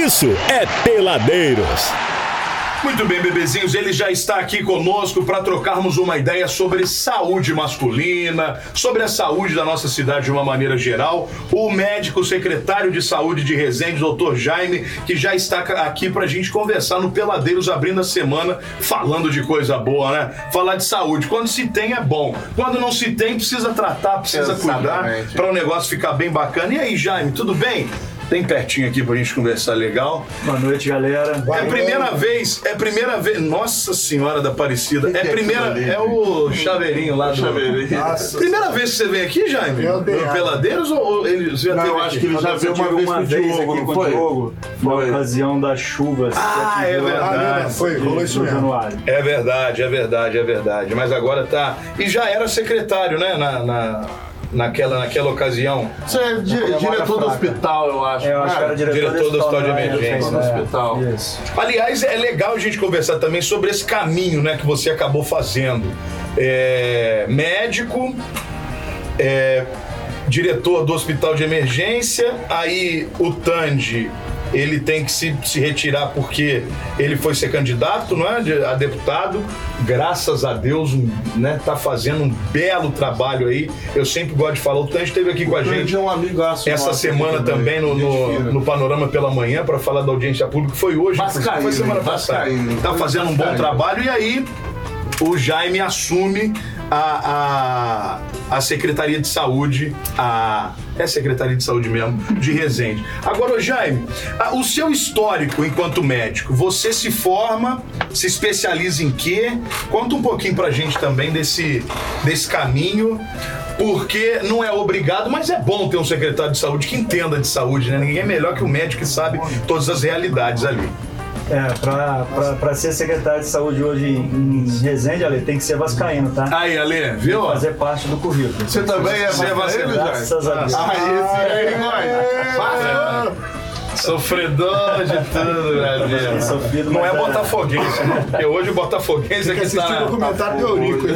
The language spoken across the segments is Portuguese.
isso é Peladeiros. Muito bem, bebezinhos, ele já está aqui conosco para trocarmos uma ideia sobre saúde masculina, sobre a saúde da nossa cidade de uma maneira geral. O médico secretário de saúde de Resende, doutor Jaime, que já está aqui para a gente conversar no Peladeiros, abrindo a semana, falando de coisa boa, né? Falar de saúde. Quando se tem é bom, quando não se tem, precisa tratar, precisa Exatamente. cuidar para o negócio ficar bem bacana. E aí, Jaime, tudo bem? Tem pertinho aqui pra gente conversar legal. Boa noite, galera. É a primeira vez, é a primeira vez. Nossa Senhora da Aparecida. É a primeira. É o chaveirinho lá do. Chaveirinho. Nossa, Primeira vez que você vem aqui, Jaime? Meu No Deus. Peladeiros ou, ou ele já Não, teve eu acho aqui? que ele já veio uma vez com o Diogo, aqui com foi? o Diogo, na Foi. ocasião das chuvas. que Ah, é verdade. cidade Foi, rolou isso mesmo. Januário. É verdade, é verdade, é verdade. Mas agora tá. E já era secretário, né? Na, na- naquela, naquela ocasião. Você é di- diretor do hospital, eu acho. É, eu acho que era né? diretor, Diretor do hospital de né? emergência. do É, hospital. Isso. Aliás, é legal a gente conversar também sobre esse caminho né, que você acabou fazendo. É, médico, é, diretor do hospital de emergência, aí o Tandy. Ele tem que se, se retirar porque ele foi ser candidato não é, a deputado. Graças a Deus, né, tá fazendo um belo trabalho aí. Eu sempre gosto de falar. O Tandy esteve aqui com a gente é um amigaço essa nosso semana também no, no, no Panorama pela Manhã para falar da audiência pública. Foi hoje, Vascaíno, foi semana passada. Vascaíno. Tá fazendo um bom trabalho e aí o Jaime assume a, a, a Secretaria de Saúde, a é Secretaria de Saúde mesmo, de Resende. Agora, ô Jaime, o seu histórico enquanto médico, você se forma, se especializa em quê? Conta um pouquinho pra gente também desse, desse caminho, porque não é obrigado, mas é bom ter um secretário de saúde que entenda de saúde, né? Ninguém é melhor que o médico que sabe todas as realidades ali. É, pra, pra, pra ser secretário de saúde hoje em Resende, Ale, tem que ser vascaíno, tá? Aí, Ale, viu? Fazer parte do currículo. Você também é é vascaíno, Graças a Deus. Ah, esse aí, vai. Sofredor de tudo, Brasil. Sofrido, Não é botafoguense, não. Porque hoje o botafoguense Tem que aqui assistir tá. o documentário do Eurico. hein?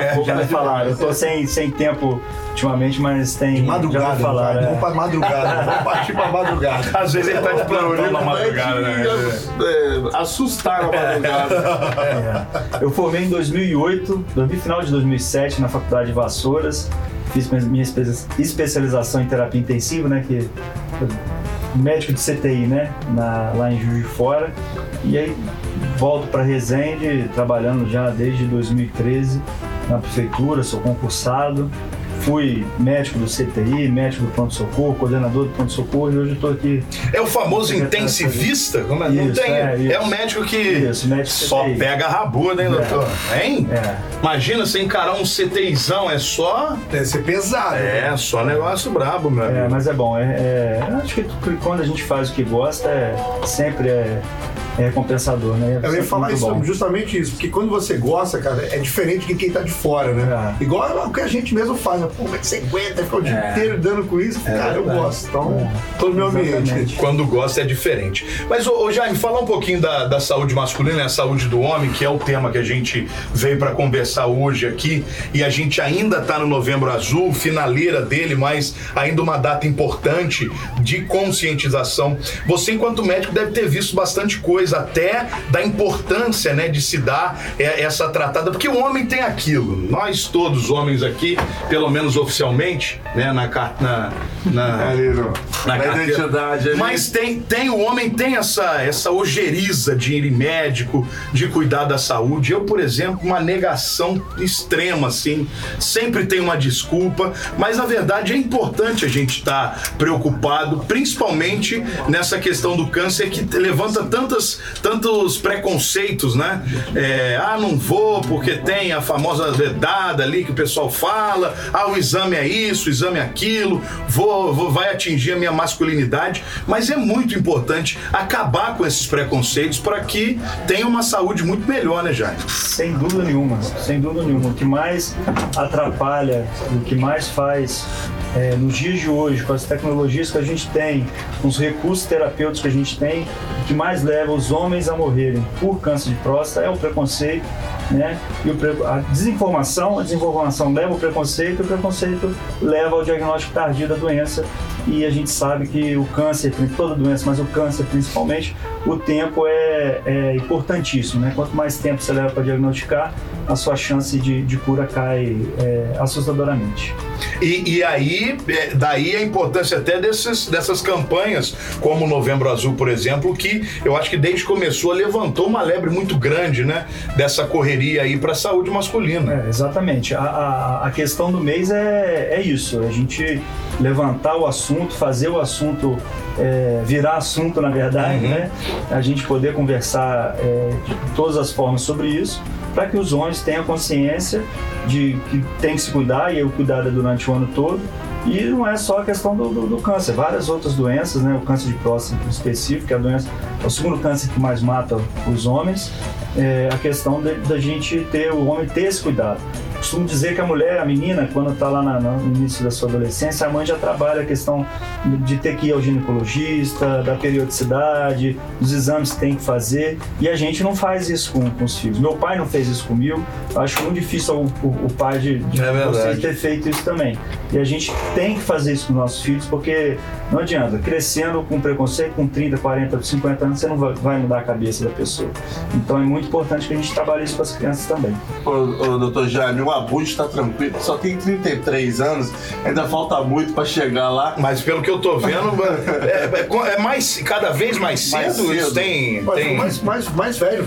É, Já me falaram, eu tô sem, sem tempo ultimamente, mas tem. já Madrugada, falaram. vai. é. Vamos pra madrugada. Vamos partir pra madrugada. Às vezes ele tá de plantão na madrugada, né? É, assustar na madrugada. É. Eu formei em 2008, no final de 2007, na Faculdade de Vassouras. Fiz minha espe- especialização em terapia intensiva, né? Que médico de CTI, né? Na, lá em Juiz de Fora. E aí volto para Resende, trabalhando já desde 2013 na prefeitura, sou concursado. Fui médico do CTI, médico do pronto-socorro, coordenador do pronto-socorro e hoje estou aqui. É o famoso intensivista? Como é? Não Isso, tem. é, isso. É um médico que Isso, médico só CTI. pega a rabuda, hein, doutor? Hein? É, Imagina você encarar um CTIzão, é só. Deve ser pesado. É, só negócio brabo, meu É, amigo. mas é bom. É, é- eu acho que quando a gente faz o que gosta, é, sempre é, é recompensador, né? É Eu ia sempre falar isso, bom. justamente isso, porque quando você gosta, cara, é diferente de quem tá de fora, né? É. Igual é o que a gente mesmo faz, né? Pô, como é que você aguenta ficar o dia É. inteiro dando com isso? cara, eu gosto. Então, todo meu ambiente. Exatamente. Quando gosta é diferente. Mas, ô, ô, Jaime, fala um pouquinho da, da saúde masculina a saúde do homem, que é o tema que a gente veio para conversar hoje aqui. E a gente ainda tá no Novembro Azul, finaleira dele, mas ainda uma data importante de conscientização. Você, enquanto médico, deve ter visto bastante coisa, até da importância né, de se dar é, essa tratada, porque o homem tem aquilo. Nós todos, homens aqui, pelo menos oficialmente, né, na, na, na, Ali, na na identidade ali. Mas tem, tem o homem tem essa essa ojeriza de ir médico, de cuidar da saúde. Eu, por exemplo, uma negação extrema assim, sempre tem uma desculpa, mas na verdade é importante a gente estar preocupado, principalmente nessa questão do câncer que levanta tantas tantos preconceitos, né? É, ah, não vou porque tem a famosa vedada ali que o pessoal fala, ah, o exame é isso, o exame é aquilo, vou, vou vai atingir a minha masculinidade, mas é muito importante acabar com esses preconceitos para que tenha uma saúde muito melhor, né, Jaime? Sem dúvida nenhuma, sem dúvida nenhuma. O que mais atrapalha, o que mais faz é, nos dias de hoje, com as tecnologias que a gente tem, com os recursos terapêuticos que a gente tem, o que mais leva os homens a morrerem por câncer de próstata é o preconceito, né? E o a desinformação, a desinformação leva ao preconceito, e o preconceito leva ao diagnóstico tardio da doença e a gente sabe que o câncer, toda doença, mas o câncer principalmente, o tempo é, é importantíssimo, né? Quanto mais tempo você leva para diagnosticar, a sua chance de, de cura cai é, assustadoramente. E, e aí, é, daí a importância até desses, dessas campanhas, como o Novembro Azul, por exemplo, que eu acho que desde que começou levantou uma lebre muito grande, né? Dessa correria aí para a saúde masculina. É, exatamente. A, a, a, questão do mês é, é isso, a gente levantar o assunto, fazer o assunto é, virar assunto, na verdade, uhum. né? A gente poder conversar é, de todas as formas sobre isso para que os homens tenham consciência de que tem que se cuidar e eu cuidar durante o ano todo. E não é só a questão do, do, do, câncer, várias outras doenças, né? O câncer de próstata específico, que é a doença, é o segundo câncer que mais mata os homens. É a questão da gente ter, o homem ter esse cuidado costumo dizer que a mulher, a menina, quando está lá na, no início da sua adolescência, a mãe já trabalha a questão de ter que ir ao ginecologista, da periodicidade, dos exames que tem que fazer. E a gente não faz isso com, com os filhos. Meu pai não fez isso comigo. Eu acho muito difícil o, o, o pai de, de é vocês ter feito isso também. E a gente tem que fazer isso com nossos filhos, porque não adianta. Crescendo com preconceito, com 30, 40, 50 anos, você não vai, vai mudar a cabeça da pessoa. Então é muito importante que a gente trabalhe isso com as crianças também. Ô, ô doutor Jaime, o Abu está tranquilo, só tem 33 anos, ainda falta muito para chegar lá. Mas pelo que eu tô vendo, é, é, é mais, cada vez mais cedo, mais cedo. isso tem. Mas, tem... Mais, mais, mais velho.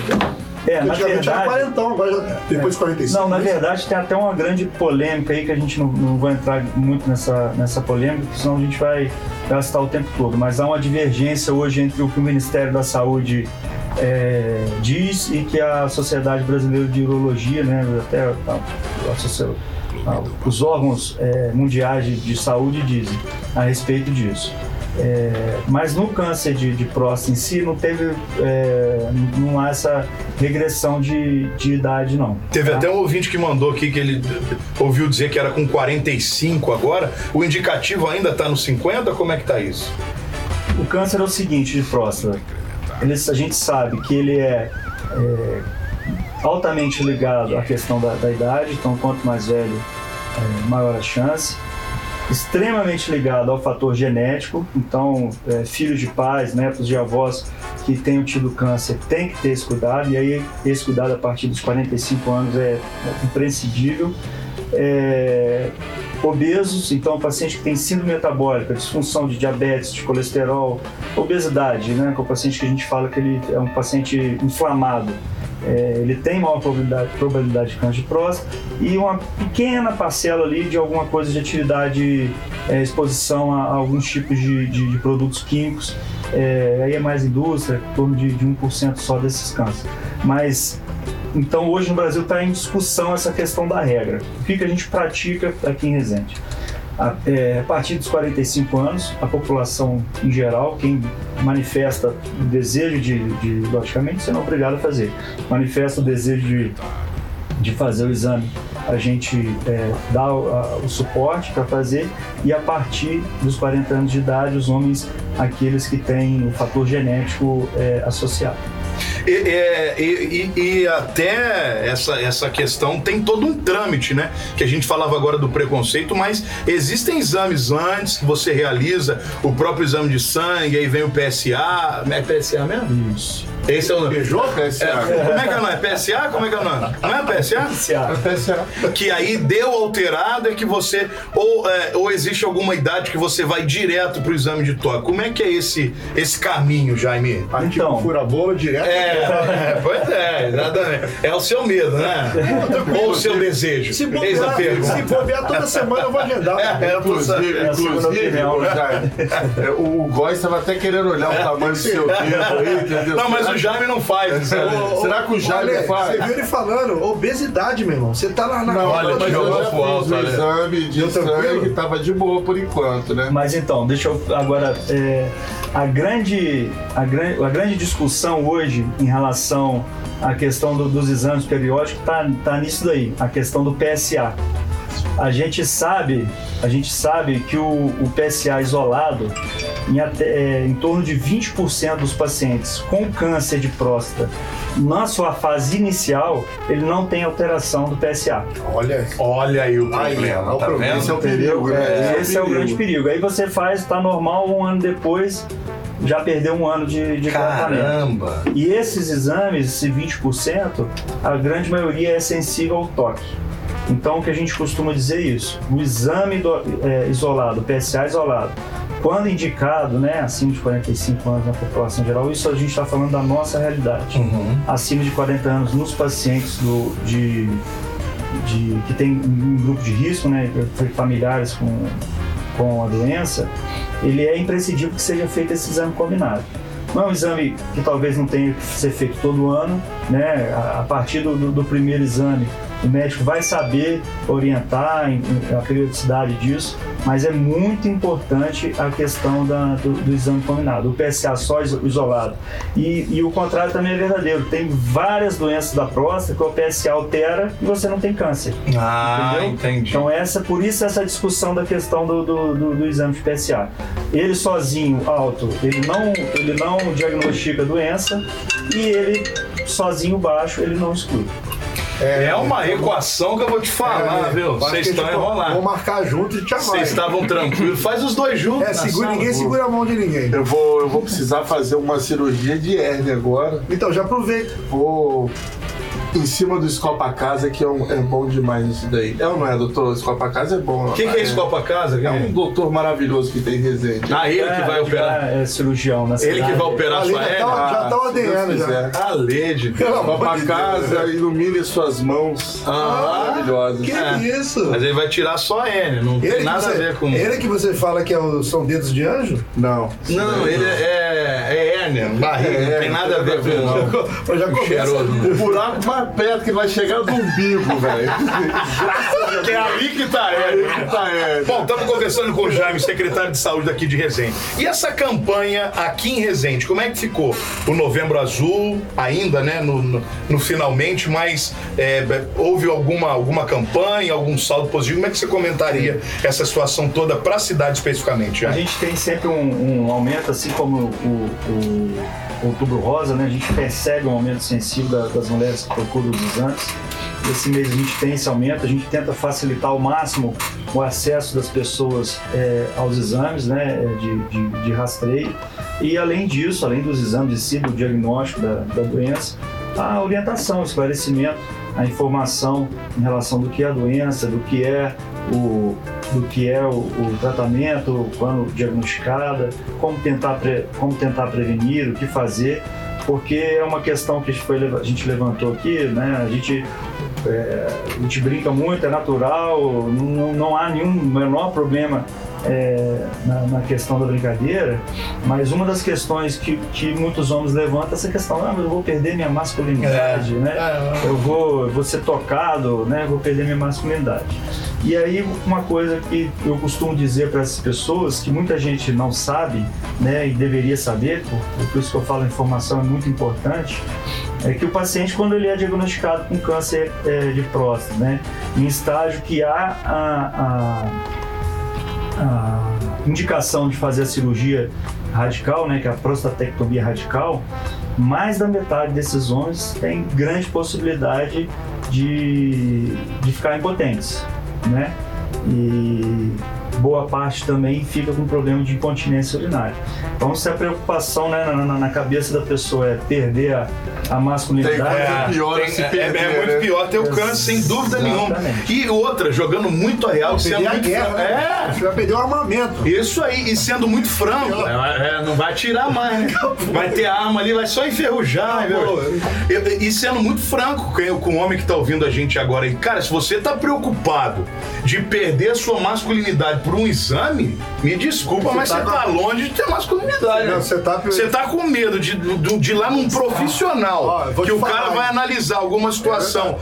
É, na verdade, era 40, agora depois de 45. Não, na verdade tem até uma grande polêmica aí que a gente não, não vai entrar muito nessa, nessa polêmica, senão a gente vai gastar o tempo todo. Mas há uma divergência hoje entre o que o Ministério da Saúde é, diz e que a Sociedade Brasileira de Urologia, né, até a, a, a, os órgãos é, mundiais de, de, saúde dizem a respeito disso. É, mas no câncer de, de, próstata em si não teve é, não há essa regressão de, de idade não. Teve tá? até um ouvinte que mandou aqui que ele ouviu dizer que era com 45 agora. O indicativo ainda está no 50? Como é que está isso? O câncer é o seguinte de próstata a gente sabe que ele é, é altamente ligado à questão da, da, idade, então quanto mais velho, é, maior a chance. Extremamente ligado ao fator genético, então é, filhos de pais, netos de avós que tenham tido câncer têm que ter esse cuidado, e aí esse cuidado a partir dos 45 anos é, é imprescindível. É, obesos, então paciente que tem síndrome metabólica, disfunção de diabetes, de colesterol, obesidade, né, que é o paciente que a gente fala que ele é um paciente inflamado. É, ele tem maior probabilidade, probabilidade de câncer de próstata e uma pequena parcela ali de alguma coisa de atividade, é, exposição a, a, alguns tipos de, de, de produtos químicos. É, aí é mais indústria, em torno de, de 1% só desses cânceres. Mas então hoje no Brasil está em discussão essa questão da regra. O que, que a gente pratica aqui em Resende? A, é, a partir dos 45 anos, a população em geral, quem manifesta o desejo de, de logicamente, é obrigado a fazer, manifesta o desejo de, de fazer o exame, a gente é, dá o, a, o suporte para fazer e a partir dos 40 anos de idade, os homens, aqueles que têm o fator genético é, associado. E, e, e, e, até essa, essa questão tem todo um trâmite, né? Que a gente falava agora do preconceito, mas existem exames antes que você realiza, o próprio exame de sangue, aí vem o PSA. É PSA mesmo? Isso. Esse é o nome. Beijou PSA? É, como é que é o nome? PSA? Como é que é o nome? Não é PSA? PSA. É PSA. Que aí deu alterado é que você. Ou, é, ou existe alguma idade que você vai direto pro exame de toque. Como é que é esse, esse caminho, Jaime? Então, fura bola direto. É, é, pois é, exatamente. É o seu medo, né? ou o seu desejo. Se bobear, se bobear toda semana eu vou agendar. É, inclusive, é inclusive é, o, o Góis estava até querendo olhar o tamanho do seu dedo aí, entendeu? Não, mas o Jaime não faz. Será que o Jaime olha, faz? Você viu ele falando, obesidade, meu irmão. Você tá lá na. Não, olha, mas eu já fiz alto, o exame de Deu sangue tava de boa por enquanto, né? Mas então, deixa eu agora. É, a, grande, a, grande, a grande discussão hoje em relação à questão do- dos exames periódicos está tá nisso daí, a questão do PSA. A gente sabe, a gente sabe que o, o PSA isolado em, até, é, em torno de 20% dos pacientes com câncer de próstata, na sua fase inicial, ele não tem alteração do PSA. Olha, Olha aí o Aí, problema, o tá problema. Esse é o perigo, né? É, esse é o grande perigo. Aí você faz, tá normal, um ano depois, já perdeu um ano de, de tratamento. Caramba! E esses exames, esse 20%, a grande maioria é sensível ao toque. Então, o que a gente costuma dizer é isso: o exame do- é, isolado, o PSA isolado, quando indicado, né, acima de 45 anos na população geral, isso a gente está falando da nossa realidade. Uhum. Acima de 40 anos nos pacientes do, de, de- que tem um grupo de risco, né, familiares com, com a doença, ele é imprescindível que seja feito esse exame combinado. Não é um exame que talvez não tenha que ser feito todo ano, né? A, partir do, do- do primeiro exame, o médico vai saber orientar a periodicidade disso, mas é muito importante a questão da- do, do exame combinado, o PSA só iso- isolado. E, e o contrário também é verdadeiro. Tem várias doenças da próstata que o PSA altera e você não tem câncer. Ah, Entendeu? entendi. Então essa, por isso essa discussão da questão do, do, do- do exame de PSA. Ele sozinho, alto, ele não, ele não diagnostica a doença e ele sozinho baixo, ele não exclui. É uma equação que eu vou te falar, É, viu? Vocês estão enrolados. marcar junto e te amar. Vocês estavam tranquilos. Faz os dois juntos. É, segura, sala. ninguém segura a mão de ninguém. Eu vou, eu vou precisar fazer uma cirurgia de hérnia agora. Então, já aproveita. Vou em cima do Escopa Casa, que é, um- é bom demais isso daí. É ou não é, doutor? Escopa Casa é bom. O que, que é esse Copa Casa? É um doutor maravilhoso que tem Resende. Ah, ele que vai É, operar. É cirurgião na Ele que vai operar a sua tá- já tá se ordenhando, Deus já. A lede. Pelo amor Copa de Casa, Deus, né? ilumine suas mãos. Ah, Maravilhosas. Que É. isso? Mas ele vai tirar só a hérnia. Não tem Ele que, nada você, a ver com... ele que você fala que é o- são dedos de anjo? Não. Não, ele é, é hérnia, barriga. não É, tem nada a ver com... não. Eu já começa cheiroso. O buraco mais perto que vai chegar é do umbigo, velho. É ali que tá a hérnia. Tá, é. Bom, estamos conversando com o Jaime, secretário de saúde daqui de Resende. E essa campanha aqui em Resende, como é que ficou? O Novembro Azul, ainda, né, no, no- no finalmente, mas é, houve alguma, alguma campanha, algum saldo positivo? Como é que você comentaria essa situação toda para a cidade especificamente? A Jaime? gente tem sempre um, um aumento, assim como o, o, o Outubro Rosa, né? A gente percebe um aumento sensível da- das mulheres exames. Esse mês a gente tem esse aumento, a gente tenta facilitar ao máximo o acesso das pessoas eh, aos exames né, eh, de, de, de rastreio. E além disso, além dos exames em si, do diagnóstico da, da doença, a orientação, o esclarecimento, a informação em relação do que é a doença, do que é o, do que é o, o tratamento, quando diagnosticada, como tentar, pre- como tentar prevenir, o que fazer, porque é uma questão que foi, a gente levantou aqui, né? A gente, é, a gente brinca muito, é natural, não, não há nenhum menor problema é, na, na questão da brincadeira, mas uma das questões que, que muitos homens levantam é essa questão, ah, mas eu vou perder minha masculinidade, né? Eu vou, eu vou ser tocado, né? Eu vou perder minha masculinidade. E aí uma coisa que eu costumo dizer para essas pessoas que muita gente não sabe, né, e deveria saber, por, por isso que eu falo informação é muito importante, é que o paciente quando ele é diagnosticado com câncer é, de próstata, né, em estágio que há a, a, a indicação de fazer a cirurgia radical, né, que é a prostatectomia radical, mais da metade desses homens tem grande possibilidade de, de ficar impotentes, né? E boa parte também fica com problema de incontinência urinária. Então, se a preocupação né, na, na- na cabeça da pessoa é perder a, a masculinidade, Tem coisa pior Tem- se é, perder, é muito né? pior ter o câncer, sem dúvida nenhuma. Exatamente. E outra, jogando muito a real, sendo Perder a muito guerra, franco. né? É, Você vai perder o armamento. Isso aí, e sendo muito franco, é, é, não vai tirar mais, né? Vai ter a arma ali, vai só enferrujar, viu? E, e sendo muito franco com, o homem que tá ouvindo a gente agora aí, cara, se você tá preocupado de perder a sua masculinidade por um exame, me desculpa, mas tá você com- tá longe de ter masculinidade. Não, né? você tá- Você tá com medo de, de, de ir lá num profissional, Ó, eu vou que o cara falar, vai hein? analisar alguma situação.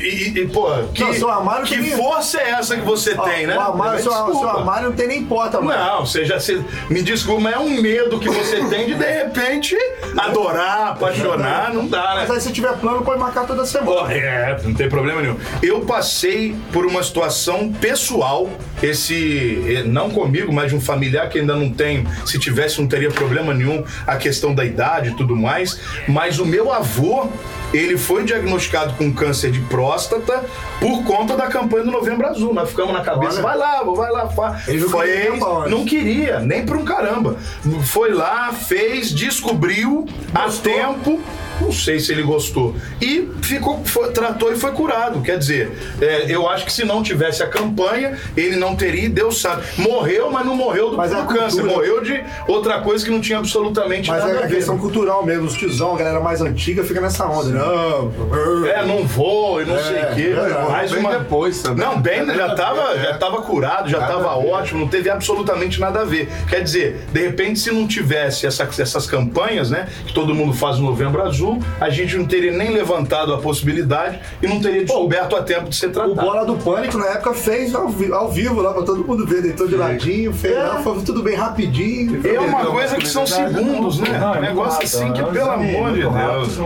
E, e, e, pô, que, Não, que tem- força é essa que você Ó, tem, né? O armário, seu, seu armário não tem nem porta, mano. Não, você já se, me desculpa, mas é um medo que você tem de de repente adorar, apaixonar, não dá, Mas né? aí se tiver plano, pode marcar toda semana. Pô, é, não tem problema nenhum. Eu passei por uma situação pessoal esse não comigo, mas de um familiar que ainda não tenho, se tivesse não teria problema nenhum a questão da idade e tudo mais, mas o meu avô, ele foi diagnosticado com câncer de próstata por conta da campanha do Novembro Azul. Nós ficamos na cabeça, Olha. vai lá, vai lá, fa. Ele não Foi, queria nem pra onde. não queria, nem por um caramba. Foi lá, fez, descobriu a tempo. Não sei se ele gostou. E ficou, foi- tratou e foi curado. Quer dizer, é, eu acho que se não tivesse a campanha, ele não teria, Deus sabe. Morreu, mas não morreu do Mas do é câncer. cultura. Morreu de outra coisa que não tinha absolutamente Mas nada é a ver. questão cultural mesmo, os tiozão, a galera mais antiga fica nessa onda. Não, É, não vou e não É, sei o quê. é, Mais bem uma... depois também. Não, bem, já tava, É. já tava curado, já Nada tava ótimo, não teve absolutamente nada a ver. Quer dizer, de repente, se não tivesse essa- essas campanhas, né, que todo mundo faz no Novembro Azul, a gente não teria nem levantado a possibilidade e não teria descoberto a tempo de ser O tratado. Bola do Pânico na época fez ao, vi- ao vivo lá pra todo mundo ver, deitou de ladinho, fez lá, foi tudo bem rapidinho. É uma coisa que são segundos, né? Não, é um negócio rápido, assim que, é pelo exame amor de Deus.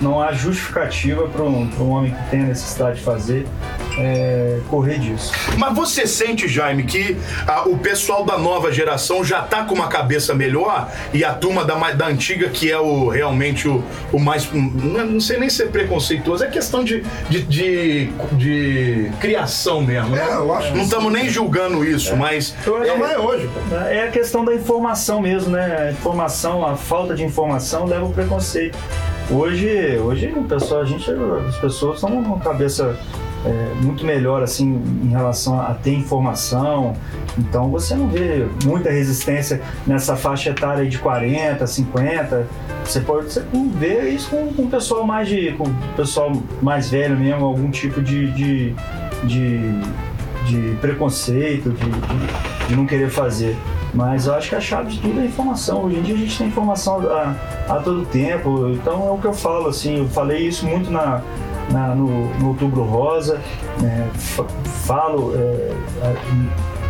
Não, não- há justificativa para um, pra um homem que tem a necessidade de fazer é, correr disso. Mas você sente, Jaime, que ah, o pessoal da nova geração já tá com uma cabeça melhor e a turma da, da antiga, que é o realmente o, o mais. Não, não sei nem ser preconceituoso, é questão de, de, de, de criação mesmo. né? É, eu acho Não estamos nem julgando isso, mas. Eu acho Não é hoje. É a questão da informação mesmo, né? A informação, a falta de informação leva ao preconceito. Hoje, hoje o pessoal, a gente, as pessoas estão com cabeça é, muito melhor assim em relação a ter informação. Então você não vê muita resistência nessa faixa etária de 40, 50. Você pode você ver isso com, com o pessoal mais de. com pessoal mais velho mesmo, algum tipo de. de, de de preconceito, de, de, de não querer fazer. Mas eu acho que a chave de tudo é informação. Hoje em dia a gente tem informação a, a todo tempo. Então é o que eu falo, assim, eu falei isso muito na, na- no, no Outubro Rosa, né, fa- falo é,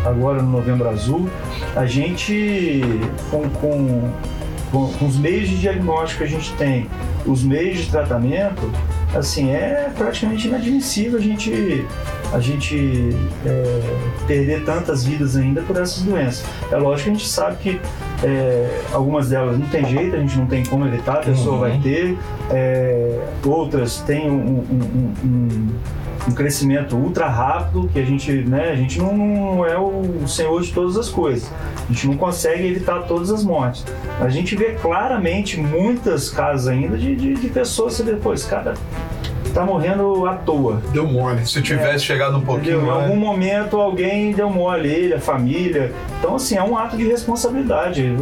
agora no Novembro Azul, a gente com, com, com, com os meios de diagnóstico que a gente tem, os meios de tratamento, assim, é praticamente inadmissível a gente, a gente é, perder tantas vidas ainda por essas doenças. É lógico que a gente sabe que é, algumas delas não tem jeito, a gente não tem como evitar, a pessoa vai ter, é, outras têm um, um- um- um- crescimento ultra rápido, que a gente, né, a gente não, é o senhor de todas as coisas. A gente não consegue evitar todas as mortes. A gente vê claramente muitas casos ainda de, de, de pessoas, você vê, pô, esse cara tá morrendo à toa. Deu mole. Se tivesse chegado um pouquinho Entendeu? Em algum momento alguém deu mole, ele, a família. Então, assim, é um ato de responsabilidade.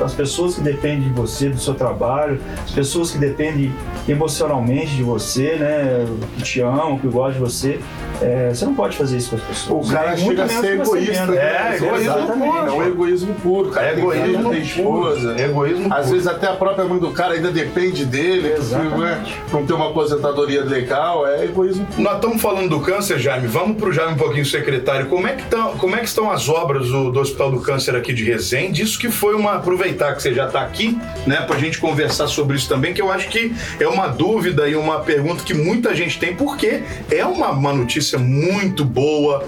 As pessoas que dependem de você, do seu trabalho, as pessoas que dependem emocionalmente de você, né? Que te amam, que gostam de você. É, você não pode fazer isso com as pessoas. O cara chega a ser egoísta. né? É, egoísmo Exatamente. puro. É um egoísmo puro. Cara É egoísmo tem esposa. puro. Egoísmo Às puro. vezes até a própria mãe do cara ainda depende dele, né, Exatamente. não ter uma aposentadoria legal, é egoísmo puro. Nós estamos falando do câncer, Jaime. Vamos para o Jaime um pouquinho, secretário. Como é que, tão, como é que estão as obras do, do Hospital do Câncer aqui de Resende? Isso que foi uma. Aproveitar que você já está aqui, né, para a gente conversar sobre isso também, que eu acho que é uma dúvida e uma pergunta que muita gente tem, porque é uma, uma notícia muito boa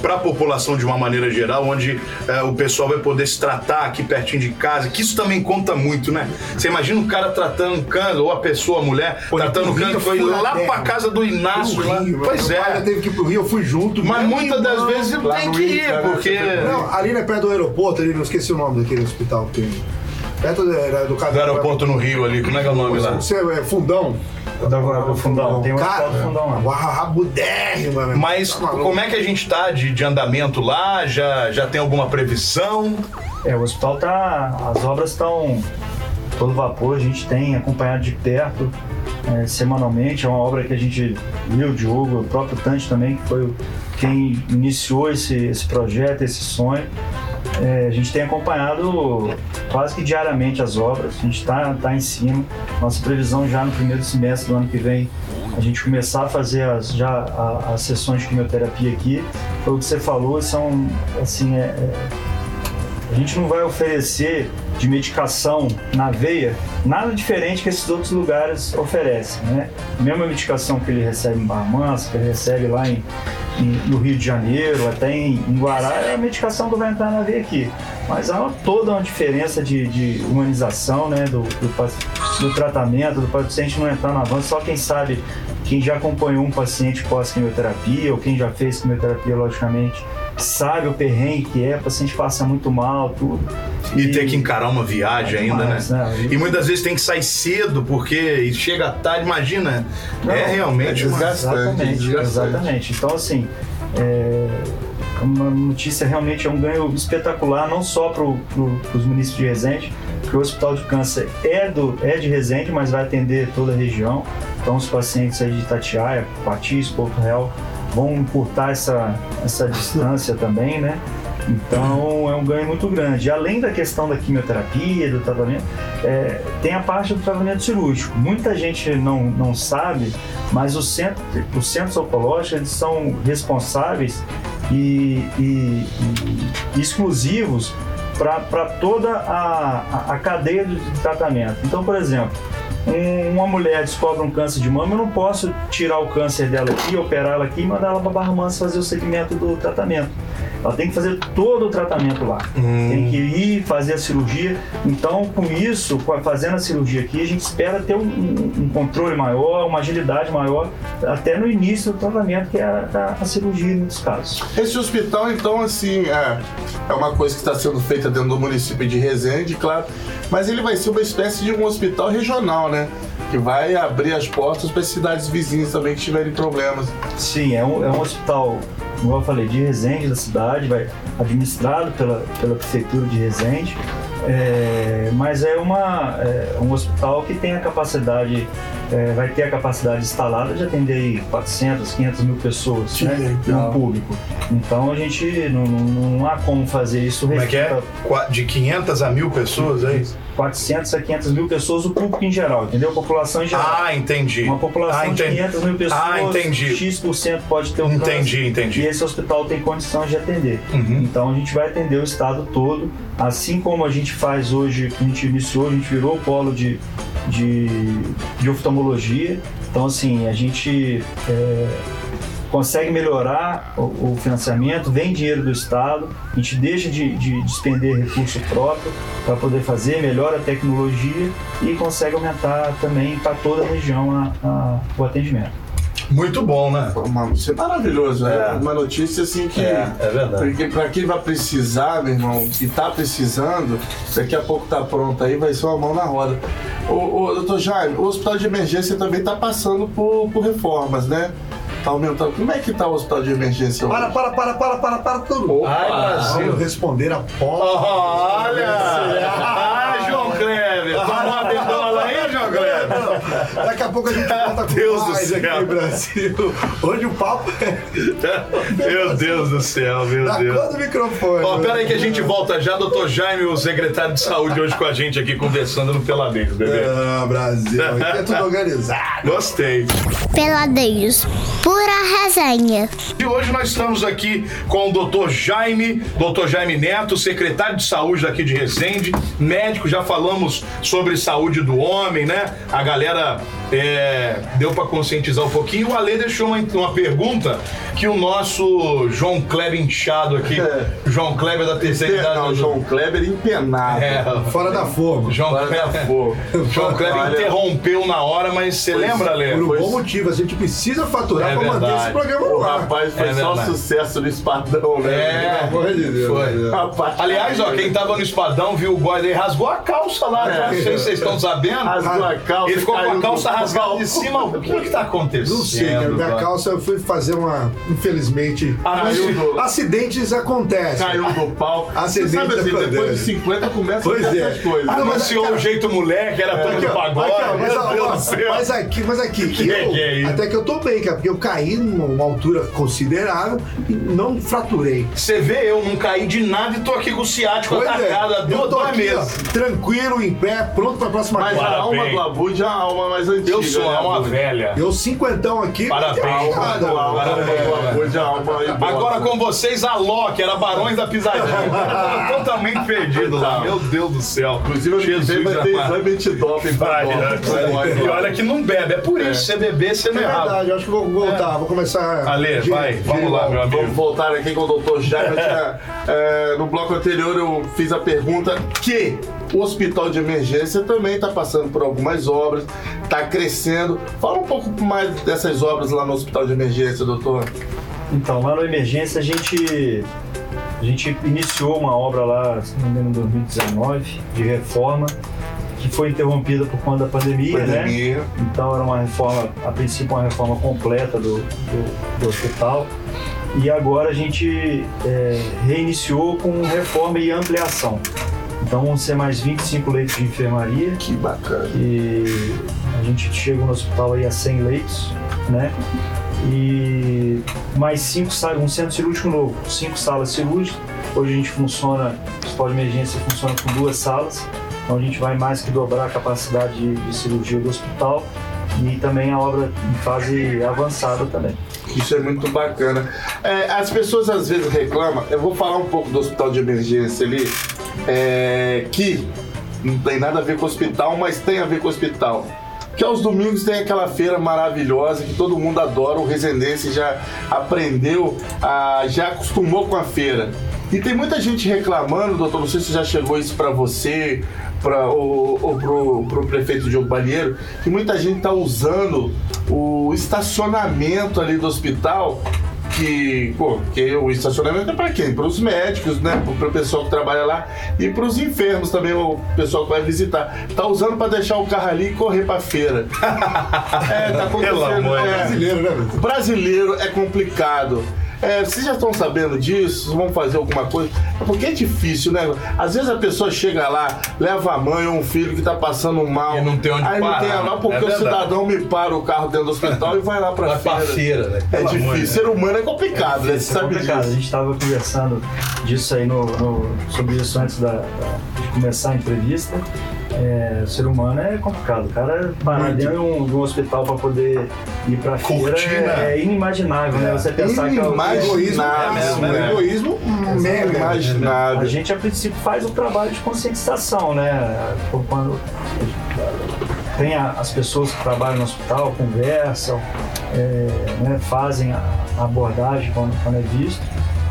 para a população de uma maneira geral, onde é, o pessoal vai poder se tratar aqui pertinho de casa, que isso também conta muito, né? Você imagina o cara tratando um câncer, ou a pessoa, a mulher, Pô, tratando um câncer, Rio, foi lá para casa do Inácio. Pro lá. Rio, Pois meu pai é. teve que ir pro Rio, eu fui junto. Mas muitas das vezes lá tem que Rio, ir, cara, porque. Não, ali é perto do aeroporto, ali, não esqueci o nome daquele hospital que tem. Perto do, do Do aeroporto no Rio ali, como é que é o nome lá? Você é fundão. Do, do fundão. Tem um Cara, hospital do fundão lá. rabudérrima, meu. Mas Tá como é que a gente tá de, de andamento lá? Já, já tem alguma previsão? É, o hospital tá. As obras estão todo vapor, a gente tem acompanhado de perto é, semanalmente. É uma obra que a gente viu, o Diogo, o próprio Tante também, que foi o- quem iniciou esse, esse projeto, esse sonho. É, a gente tem acompanhado quase que diariamente as obras, a gente está tá em cima. Nossa previsão já no primeiro semestre do ano que vem, a gente começar a fazer as, já a- as sessões de quimioterapia aqui. Foi o que você falou, são assim, é- é, a gente não vai oferecer de medicação na veia, nada diferente que esses outros lugares oferecem, né? Mesma medicação que ele recebe em Barra que ele recebe lá em, em- no Rio de Janeiro, até em, em Guará, é a medicação que vai entrar na veia aqui. Mas há toda uma diferença de, de humanização, né, do, do, do tratamento, do paciente não entrar na van, só quem sabe, quem já acompanhou um paciente pós-quimioterapia, ou quem já fez quimioterapia, logicamente, sabe o perrengue que é, o paciente passa muito mal, tudo. E ter que encarar uma viagem É ainda, demais, né? né? E muitas vezes tem que sair cedo, porque chega tarde, imagina. é Não, realmente é uma... desgastante. Exatamente, desgastante. exatamente. Então, assim, é uma notícia realmente é um ganho espetacular, não só para os municípios de Resende, porque o Hospital de Câncer é, do, é de Resende, mas vai atender toda a região. Então, os pacientes aí de Itatiaia, Patis, Porto Real, vão encurtar essa, essa distância também, né? Então é um ganho muito grande. Além da questão da quimioterapia, do tratamento, é, tem a parte do tratamento cirúrgico. Muita gente não, não sabe, mas os centros, os centros oncológicos eles são responsáveis e, e- e exclusivos para toda a, a- a cadeia de tratamento. Então, por exemplo, um- uma mulher descobre um câncer de mama, eu não posso tirar o câncer dela aqui, operar ela aqui e mandar ela para Barra Mansa fazer o segmento do tratamento. Ela tem que fazer todo o tratamento lá. Tem que ir fazer a cirurgia. Então, com isso, fazendo a cirurgia aqui, a gente espera ter um, um- um controle maior, uma agilidade maior, até no início do tratamento, que é a, a- a cirurgia em muitos casos. Esse hospital, então, assim, é, é uma coisa que está sendo feita dentro do município de Resende, claro, mas ele vai ser uma espécie de um hospital regional, né? Que vai abrir as portas para as cidades vizinhas também que tiverem problemas. Sim, é um, é um hospital, como eu falei, de Resende, da cidade, vai administrado pela, pela prefeitura de Resende, é, mas é, uma, é um hospital que tem a capacidade, é, vai ter a capacidade instalada de atender aí 400, 500 mil pessoas né, legal. no público. Então a gente não, não, não há como fazer isso Como é que é? De 500 a mil pessoas, é isso? A 400 a 500 mil pessoas, o público em geral, entendeu? A população em geral. Ah, entendi. Uma população ah, de entendi. 500 mil pessoas, Ah, entendi. X% pode ter um. Entendi, entendi. E esse hospital tem condição de atender. Uhum. Então a gente vai atender o estado todo, assim como a gente faz hoje, a gente iniciou, a gente virou o polo de, de, de oftalmologia. Então assim, a gente é, consegue melhorar o, o financiamento, vem dinheiro do estado, a gente deixa de, de despender recurso próprio para poder fazer, melhora a tecnologia e consegue aumentar também para toda a região a- a- o atendimento. Muito bom, né? Uma- Isso é maravilhoso, né? É. Uma notícia assim que. é verdade. Porque pra quem vai precisar, meu irmão, e tá precisando, daqui a pouco tá pronto aí, vai ser uma mão na roda. Ô, ô doutor Jaime, o hospital de emergência também tá passando por, por reformas, né? Tá aumentando. Como é que tá o hospital de emergência hoje? Para, para, para, para, para, para tudo. Ai, Brasil. Vamos responder a pó. Olha! Ah, João Kleber! Tomou uma bedola aí, João Kleber? Daqui a pouco a gente volta com Deus do mais céu. aqui no Brasil. Hoje o papo é Meu Deus do céu, meu da Deus. cor do microfone. Ó, pera aí que a gente volta já, doutor Jaime, o secretário de saúde, hoje com a gente aqui conversando no Peladeiro, bebê. Ah, Brasil. Aqui é tudo organizado. Gostei. Peladeiros, pura resenha. E hoje nós estamos aqui com o doutor Jaime, doutor Jaime Neto, secretário de saúde daqui de Resende, médico, já falamos sobre saúde do homem, né? A galera out. É, deu para conscientizar um pouquinho. O Ale deixou uma, uma pergunta que o nosso João Kleber inchado aqui, João Kleber da terceira idade. Não, João Kleber empenado. É, Fora da forma. João Fora da Kleber, fogo. João Kleber Olha, interrompeu na hora, mas você lembra, Ale? Por um bom motivo, a gente precisa faturar É pra manter esse programa no O ar. rapaz foi É só verdade. sucesso no espadão, né? É. Pelo amor de Deus. Foi. Rapaz, Aliás, ó, quem tava no espadão viu o guarda aí, rasgou a calça lá, É. já não sei se vocês estão sabendo. rasgou a calça. Ele ficou com a calça do- rasgada de cima. O que que tá acontecendo? Não sei, cara. Minha calça eu fui fazer uma. Infelizmente. Ah, do- Acidentes acontecem. Caiu do pau. Você Acidente sabe assim, acontece. depois de 50 começa Pois a é. essas coisas. Ah, Anunciou o jeito moleque, era todo Aqui, do ó, pagode. aqui, mas, ó, mas aqui, mas aqui, que eu- que é até que eu tô bem, cara, porque eu caí numa uma altura considerável e não fraturei. Você vê, eu não caí de nada e tô aqui com o ciático Pois é, atacado há eu duas, tô duas aqui, ó, meses. tranquilo, em pé, pronto pra próxima Mas uma Parabéns, do Abud é a alma mais antiga. Eu sou né, a alma Abud? velha. Eu cinquentão aqui. Parabéns. nada, alma é Agora com vocês, a Loki, era Barões da Pisadinha. Totalmente perdido lá. Meu Deus do céu. Inclusive, vem vai ter exame antidoping pra né? E olha que não bebe, é por isso. Se beber, você É não é errado. verdade, eu acho que vou voltar, vou começar. Ale, vai, vamos lá, meu Vamos amigo. voltar aqui com o Dr. Jaime. É, no bloco anterior eu fiz a pergunta que o hospital de emergência também está passando por algumas obras, está crescendo. Fala um pouco mais dessas obras lá no hospital de emergência, doutor. Então, lá no Emergência a gente, a gente iniciou uma obra lá, se não me engano, em 2019, de reforma, que foi interrompida por conta da pandemia, né? Pandemia. Então era uma reforma, a princípio uma reforma completa do, do, do hospital. E agora a gente é, reiniciou com reforma e ampliação. Então vão ser mais 25 leitos de enfermaria, Que bacana. e a gente chega no hospital aí a 100 leitos, né? E mais cinco salas, um centro cirúrgico novo, cinco salas cirúrgicas. Hoje a gente funciona, o hospital de emergência funciona com duas salas, então a gente vai mais que dobrar a capacidade de, de cirurgia do hospital e também a obra em fase avançada também. Isso é muito bacana. É, as pessoas às vezes reclamam, eu vou falar um pouco do hospital de emergência ali, é, que não tem nada a ver com o hospital, mas tem a ver com hospital. Que aos domingos tem aquela feira maravilhosa que todo mundo adora, o Residência já aprendeu, a, já acostumou com a feira. E tem muita gente reclamando, doutor, não sei se já chegou isso para você, para ou pro, pro prefeito Diogo Balheiro, que muita gente está usando o estacionamento ali do hospital que, pô, que o estacionamento é para quem? Para os médicos, né? Para o pessoal que trabalha lá e para os enfermos também, o pessoal que vai visitar. Tá usando para deixar o carro ali e correr para feira. é, tá Pelo acontecendo. amor de é. Brasileiro, né? Brasileiro é complicado. É, vocês já estão sabendo disso? Vão fazer alguma coisa? É Porque é difícil, né? Às vezes a pessoa chega lá, leva a mãe ou um filho que tá passando mal. E não tem onde aí não parar, tem lá né? porque É o cidadão me para o carro dentro do hospital e vai lá pra feira. feira, né? É difícil. Deus. Ser humano é complicado, né? Você é sabe complicado. A disso. gente estava conversando disso aí no, no- sobre isso antes da, da- de começar a entrevista. É, o ser humano é complicado. O cara parar Muito. dentro de um, de um hospital para poder ir para feira Curtir, né? é, é inimaginável, né? Você pensar que é o- Inimaginável, É mesmo, é mesmo. Egoísmo mega. a gente a princípio faz o trabalho de conscientização, né? Quando tem a- as pessoas que trabalham no hospital, conversam, é, né, fazem a a abordagem quando, quando é visto.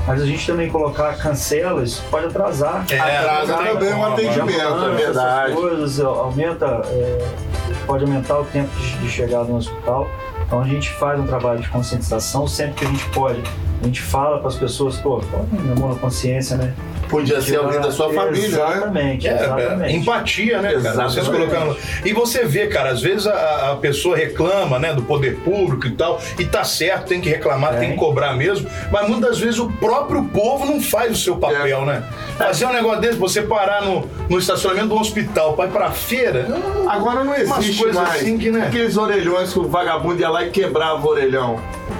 Mas a gente também colocar cancela, isso pode atrasar. É, Atrasa também o atendimento, é verdade. Coisas, aumenta, é, pode aumentar o tempo de, de chegada no hospital. Então a gente faz um trabalho de conscientização sempre que a gente pode. A gente fala para as pessoas, pô, põe a mão na consciência, né? Podia ser alguém da sua família, né? Exatamente, É, exatamente. é, empatia, né, cara? Exatamente. Vocês colocando. E você vê, cara, às vezes a, a pessoa reclama, né, do poder público e tal, e tá certo, tem que reclamar, tem, Tem. que cobrar mesmo, mas muitas vezes o próprio povo não faz o seu papel, É. né? Fazer um negócio desse, você parar no, no estacionamento de um hospital para ir pra feira. Agora não Umas existe coisas mais assim que, né? aqueles orelhões que o vagabundo ia lá e quebrava o orelhão.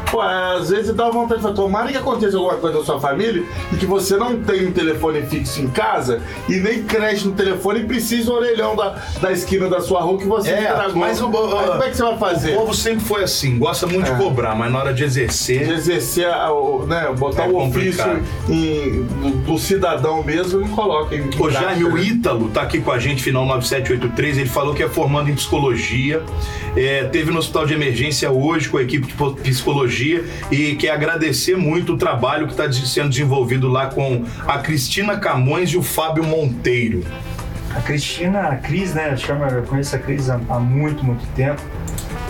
Pô, às vezes dá vontade de falar, tomara que aconteça alguma coisa na sua família e que você não tem um telefone fixo em casa e nem creche no telefone e precisa o orelhão da, da esquina da sua rua que você É, estragou. mas o- como é que você vai fazer? O povo sempre foi assim, gosta muito É. de cobrar, mas na hora de de exercer. exercer, a- o, né, botar É o ofício complicado. em- do, cidadão mesmo e não coloca em O Jaime, o prática, né? Ítalo, tá aqui com a gente, final 9783. Ele falou que é formando em psicologia. É, teve no hospital de emergência hoje com a equipe de psicologia e quer agradecer muito o trabalho que está sendo desenvolvido lá com a Cristina Camões e o Fábio Monteiro. A Cristina, a Cris, né? Chama, eu conheço a Cris há, há muito, muito tempo.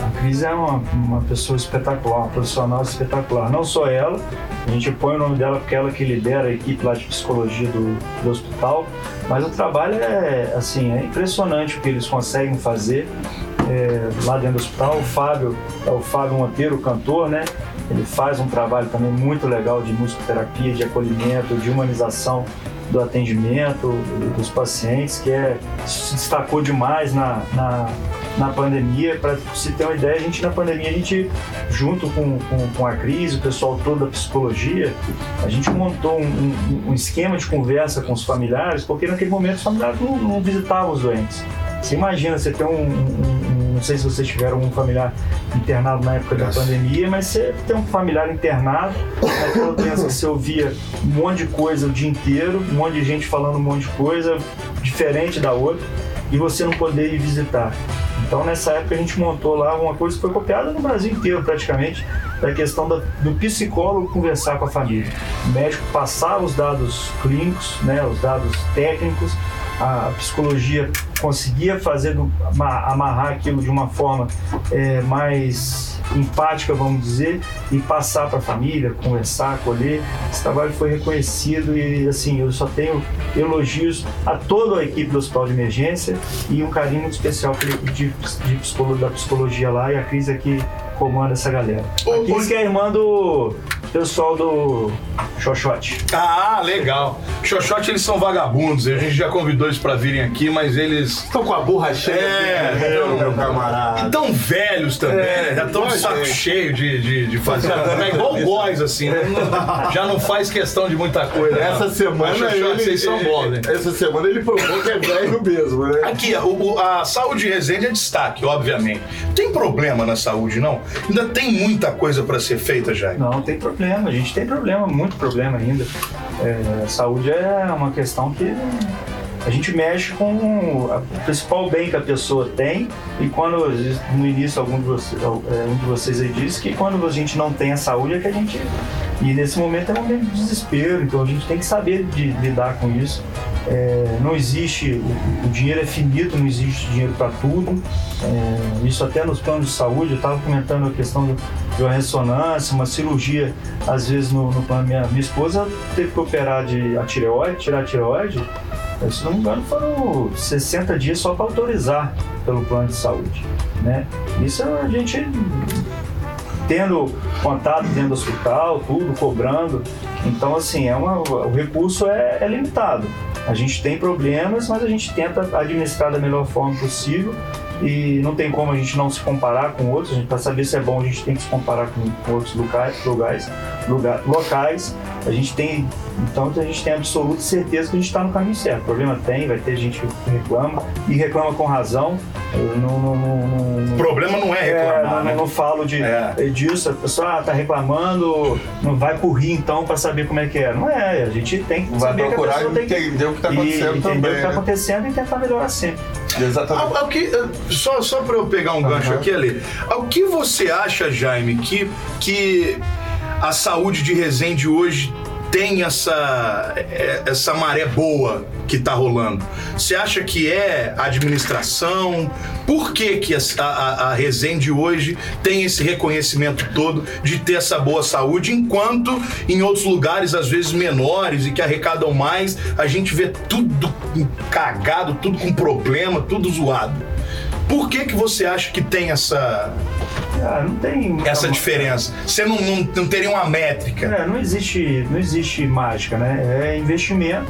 A Cris é uma, uma pessoa espetacular, uma profissional espetacular. Não só ela, a gente põe o nome dela porque ela que lidera a equipe lá de psicologia do, do hospital, mas o trabalho é, assim, é impressionante o que eles conseguem fazer é, lá dentro do hospital. O Fábio, é o Fábio Monteiro, cantor, né? Ele faz um trabalho também muito legal de musicoterapia, de acolhimento, de humanização do atendimento dos pacientes, que é, se destacou demais na, na, na pandemia. Para se ter uma ideia, a gente na pandemia, a gente, junto com, com, com a crise, o pessoal todo da psicologia, a gente montou um, um- um esquema de conversa com os familiares, porque naquele momento os familiares não, não visitavam os doentes. Você imagina, você um, um- um- não sei se vocês tiveram um familiar internado na época da Nossa. pandemia, mas você tem um familiar internado, naquela doença que você ouvia um monte de coisa o dia inteiro, um monte de gente falando um monte de coisa diferente da outra, e você não poder ir visitar. Então nessa época a gente montou lá uma coisa que foi copiada no Brasil inteiro praticamente, da questão da- do psicólogo conversar com a família. O médico passava os dados clínicos, né, os dados técnicos, a psicologia conseguia fazer, do- ama- amarrar aquilo de uma forma é, mais empática, vamos dizer, e passar para a família, conversar, colher. Esse trabalho foi reconhecido e, assim, eu só tenho elogios a toda a equipe do Hospital de Emergência e um carinho muito especial pela equipe de, de psicolo- da psicologia lá e a Cris aqui comanda essa galera. Ô, A Cris que é irmã do pessoal do Xoxote. Ah, legal. Xoxote, eles são vagabundos. A gente já convidou eles pra virem aqui, mas eles Estão com a burra cheia, É, né, eu- meu camarada. tão velhos também, É, né? Já estão de saco cheio de, de, de fazer. É igual o boys, assim, né? Já não faz questão de muita coisa. não. Essa semana Xoxote, ele, vocês são bons, né? Essa semana ele provou que é velho mesmo, né? Aqui, o- o- a saúde de Resende é destaque, obviamente. Tem problema na saúde, não? Ainda tem muita coisa pra ser feita, Jair. Não, tem problema, a gente tem problema, muito problema ainda. É, saúde é uma questão que a gente mexe com o principal bem que a pessoa tem e quando no início algum de vocês, é, um de vocês aí disse que quando a gente não tem a saúde é que a gente e nesse momento é um momento de desespero, então a gente tem que saber de lidar com isso. É, não existe, o, o dinheiro é finito, não existe dinheiro para tudo. É, isso até nos planos de saúde, eu estava comentando a questão do- de uma ressonância, uma cirurgia, às vezes no, no. Minha, minha esposa teve que operar de a tireoide, tirar a tireoide, se não me engano, foram 60 dias só para autorizar pelo plano de saúde. Né? Isso a gente tendo contato dentro do hospital, tudo, cobrando. Então, assim, é uma, o recurso é, é limitado. A gente tem problemas, mas a gente tenta administrar da melhor forma possível e não tem como a gente não se comparar com outros. Para saber se é bom, a gente tem que se comparar com, com outros locais, lugares, lugar, locais. A gente tem, então a gente tem absoluta certeza que a gente está no caminho certo. Problema tem, vai ter gente que reclama e reclama com razão. Não, não, não, O problema não é é, reclamar, não, né? não falo de, É. disso, a pessoa ah, tá reclamando, não vai por rir então para saber como é que é. Não é, a gente tem que Vai saber que a procurar pessoa tem que entender o que tá e acontecendo entender também, o que tá né? acontecendo e tentar melhorar sempre. Exatamente. Ao- ao que- eh, só só para eu pegar um gancho aqui, ali. O que você acha, Jaime, que, que a saúde de Resende hoje tem essa, eh, essa maré boa que tá rolando? Você acha que é a administração? Por que, que a, a, a Resende hoje tem esse reconhecimento todo de ter essa boa saúde, enquanto em outros lugares, às vezes menores e que arrecadam mais, a gente vê tudo cagado, tudo com problema, tudo zoado. Por que, que você acha que tem essa, Ah, não tem essa diferença? Você não, não, não teria uma métrica? É, não existe, não existe mágica, né? É investimento,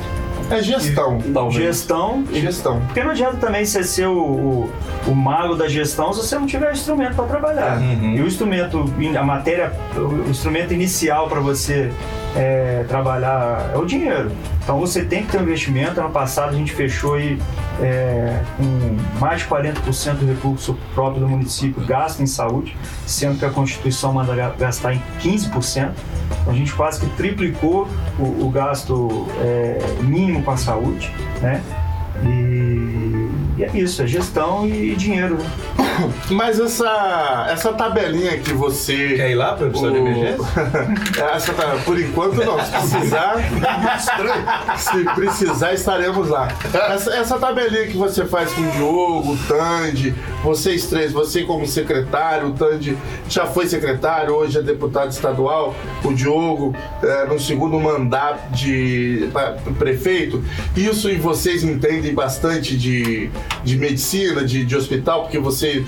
É gestão, talvez. gestão. Gestão. Porque não adianta também você ser o, o, o mago da gestão se você não tiver instrumento para trabalhar. Uhum. E o instrumento, a matéria, o instrumento inicial para você é, trabalhar é o dinheiro. Então você tem que ter um investimento. Ano passado a gente fechou aí é, com mais de 40% do recurso próprio do município gasto em saúde, sendo que a Constituição manda ga- gastar em 15%. Então a gente quase que triplicou o, o gasto é, mínimo com a saúde, né? E, e é isso, é gestão e dinheiro. né? Mas essa, essa tabelinha que você. Quer ir lá para o de emergência? Essa tá, por enquanto não. Se precisar, se precisar, estaremos lá. Essa, essa tabelinha que você faz com o Diogo, o Tandy, vocês três, você como secretário, o Tandy já foi secretário, hoje é deputado estadual, o Diogo é, no segundo mandato de pra- prefeito. Isso e vocês entendem bastante de, de medicina, de, de hospital, porque você,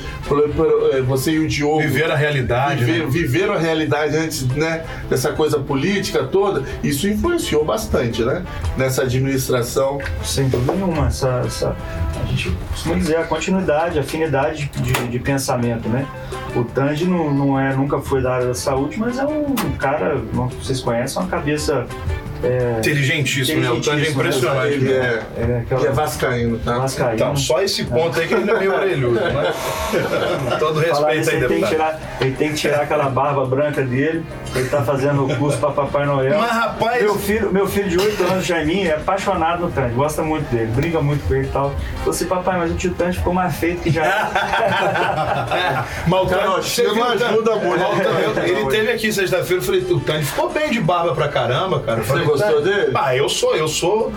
é, você e o Diogo Viver a realidade. viver, né? viveram a realidade antes, né, dessa coisa política toda, isso influenciou bastante, né, nessa administração. Sem dúvida nenhuma. Essa, essa- a gente costuma dizer a continuidade, a afinidade de, de pensamento, né? O Tandy não, não é, nunca foi da área da saúde, mas é um cara, não- vocês conhecem, uma cabeça É, Inteligentíssimo, né? O Tandy é Inteligentíssimo, impressionante. Ele é, é aquela ele é vascaíno, tá? Vascaíno. Então, só esse ponto aí que ele é meio orelhudo, né? Todo respeito aí, ele, tem tirar, ele tem que tirar aquela barba branca dele. Ele tá fazendo o curso para Papai Noel. Mas, rapaz- Meu filho, meu filho de 8 anos, Jaiminho, é apaixonado no Tandy, gosta muito dele, briga muito com ele e tal. Falei assim, papai, mas o tio Tandy ficou mais feito que já era. Você viu, não ajuda muito. Tandy- Ele teve aqui sexta-feira, eu falei, o Tandy ficou bem de barba pra caramba, cara. Eu Você falei, gostou "Tandy, dele? Ah, eu sou, eu sou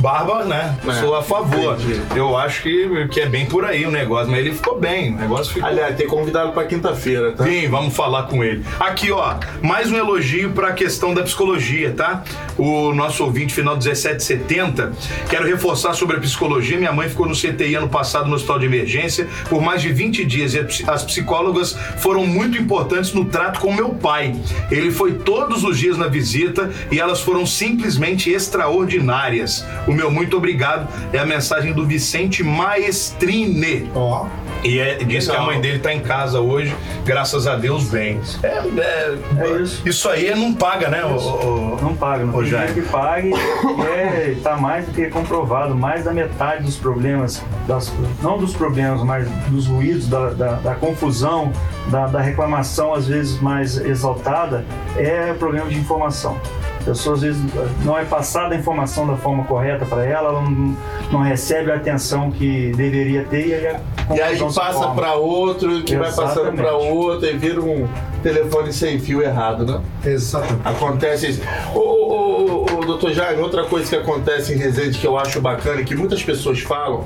barba, né? É, sou a favor. entendi. Eu acho que, que é bem por aí o negócio, mas ele ficou bem, o negócio ficou Aliás, tem convidado pra quinta-feira, tá? Sim, vamos falar com ele. Aqui, ó, mais um elogio para a questão da psicologia, tá? O nosso ouvinte final 1770. Quero reforçar sobre a psicologia. Minha mãe ficou no CTI ano passado no hospital de emergência por mais de 20 dias e as psicólogas foram muito importantes no trato com meu pai. Ele foi todos os dias na visita e elas foram simplesmente extraordinárias. O meu muito obrigado é a mensagem do Vicente Maestrine. Ó. E é, diz que a mãe dele tá em casa hoje, graças a Deus, bem. É, é- É isso. aí não paga, né? o- o- o- Não paga, não tem ninguém que pague. E é, tá mais do que comprovado. Mais da metade dos problemas, das- não dos problemas, mas dos ruídos, da, da- da confusão, da, da reclamação às vezes mais exaltada, é problema de informação. Pessoa às vezes não é passada a informação da forma correta para ela, ela não, não recebe a atenção que deveria ter e aí a E aí passa pra outro, que vai passando Exatamente. pra outro e vira um telefone sem fio errado, né? Exatamente. Acontece isso. Ô, ô, ô, ô, ô, doutor Jaime, outra coisa que acontece em Resende que eu acho bacana e que muitas pessoas falam,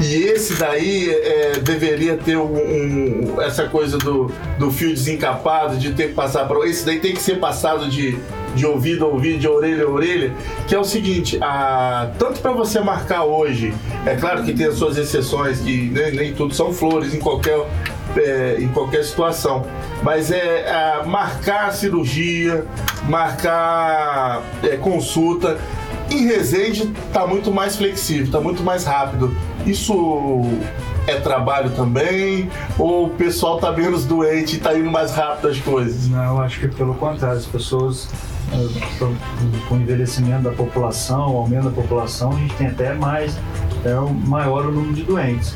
e esse daí é, deveria ter um, um- essa coisa do, do fio desencapado, de ter que passar para. Esse daí tem que ser passado de, de ouvido a ouvido, de orelha a orelha, que é o seguinte: a, tanto para você marcar hoje, é claro que tem as suas exceções, que nem, nem tudo são flores em qualquer, é, em qualquer situação, mas é a, marcar cirurgia, marcar é, consulta. Em Resende tá muito mais flexível, tá muito mais rápido. Isso é trabalho também? Ou o pessoal tá menos doente e tá indo mais rápido as coisas? Não, eu acho que pelo contrário, as pessoas, eh, com o envelhecimento da população, o aumento da população, a gente tem até mais, é o maior o número de doentes.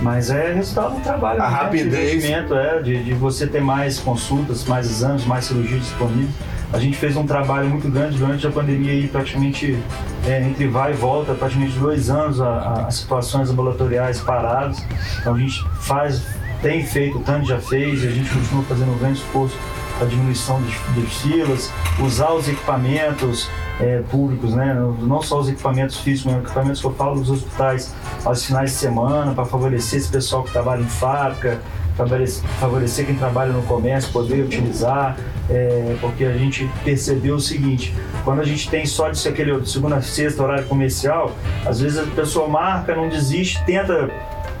Mas é resultado do trabalho. A né, rapidez. De é, de, de você ter mais consultas, mais exames, mais cirurgias disponíveis. A gente fez um trabalho muito grande durante a pandemia aí, praticamente é, entre vai e volta, praticamente dois anos a, a- as situações ambulatoriais paradas. Então a gente faz, tem feito, tanto já fez, e a gente continua fazendo um grande esforço para diminuição de, filas, usar os equipamentos é, públicos, né? não só os equipamentos físicos, mas os equipamentos que eu falo dos hospitais aos finais de semana, para favorecer esse pessoal que trabalha em fábrica, favorecer, quem trabalha no comércio, poder utilizar, é, porque a gente percebeu o seguinte, quando a gente tem só disso aquele de segunda a sexta, horário comercial, às vezes a pessoa marca, não desiste, tenta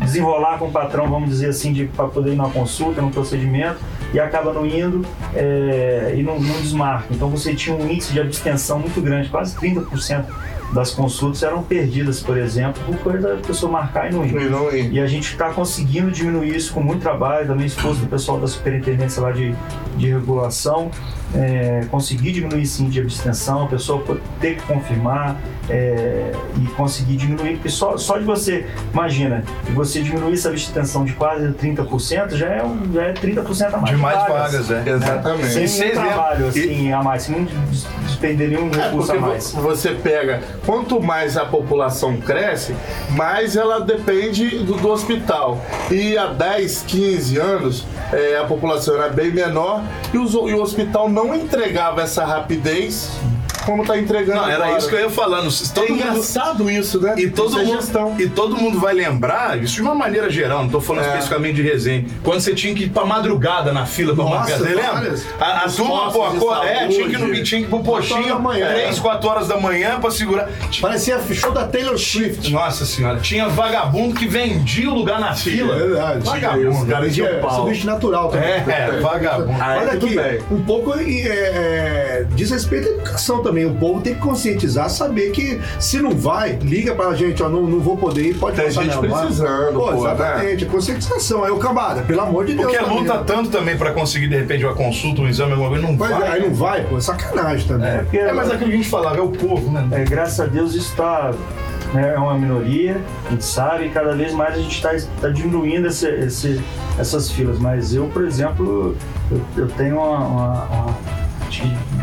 desenrolar com o patrão, vamos dizer assim, de para poder ir numa consulta, num procedimento, e acaba não indo é, e não, não desmarca. Então você tinha um índice de abstenção muito grande, quase 30% das consultas eram perdidas, por exemplo, por coisa da pessoa marcar e não ir. E não ir. E a gente está conseguindo diminuir isso com muito trabalho, também esforço do pessoal da superintendência lá de, de regulação, é, conseguir diminuir sim de abstenção, a pessoa ter que confirmar é, e conseguir diminuir, porque só, só de você, imagina, você diminuir essa abstenção de quase 30%, já é, um, já é 30% a mais. De mais vagas, é. Exatamente. Sem Sim, nenhum trabalho e- assim, a mais, sem despender nenhum É recurso porque a mais. vo- você pega, quanto mais a população cresce, mais ela depende do, do hospital. E há 10, 15 anos, é, a população era bem menor e, os- e o hospital não entregava essa rapidez como está entregando Não, era agora. isso que eu ia falando. É Todo mundo, engraçado isso, né? E todo, é mundo, gestão. e todo mundo vai lembrar, isso de uma maneira geral, não tô falando É. especificamente de resenha, quando você tinha que ir pra madrugada na fila pra Nossa, marcar, você lembra? A, a turma, pô, de acorda- é, tinha que, ir no, tinha que ir pro Quatro horas postinho, da manhã. 3, 4 horas da manhã pra segurar. Parecia show da Taylor Swift. Nossa senhora, tinha vagabundo que vendia o lugar na fila. É verdade. Vagabundo. Caras Vendia é pau. sanduíche natural também. É, é, vagabundo. Olha aqui, um pouco é, é, diz respeito à educação também. Também o povo tem que conscientizar, saber que se não vai, liga pra gente, ó, não, não vou poder ir, pode Tem passar gente precisando, Pô, pô, né? exatamente, conscientização. Aí o cambada, pelo amor de Deus. Porque também, luta né? tanto também pra conseguir, de repente, uma consulta, um exame, alguma coisa, não Mas vai. aí não vai, pô, é sacanagem também. É, porque, É, mas aquilo que a gente falava, é o povo, né? é, graças a Deus isso está né, é uma minoria, a gente sabe, e cada vez mais a gente está diminuindo esse, esse- essas filas. Mas eu, por exemplo, eu, eu tenho uma, uma- uma-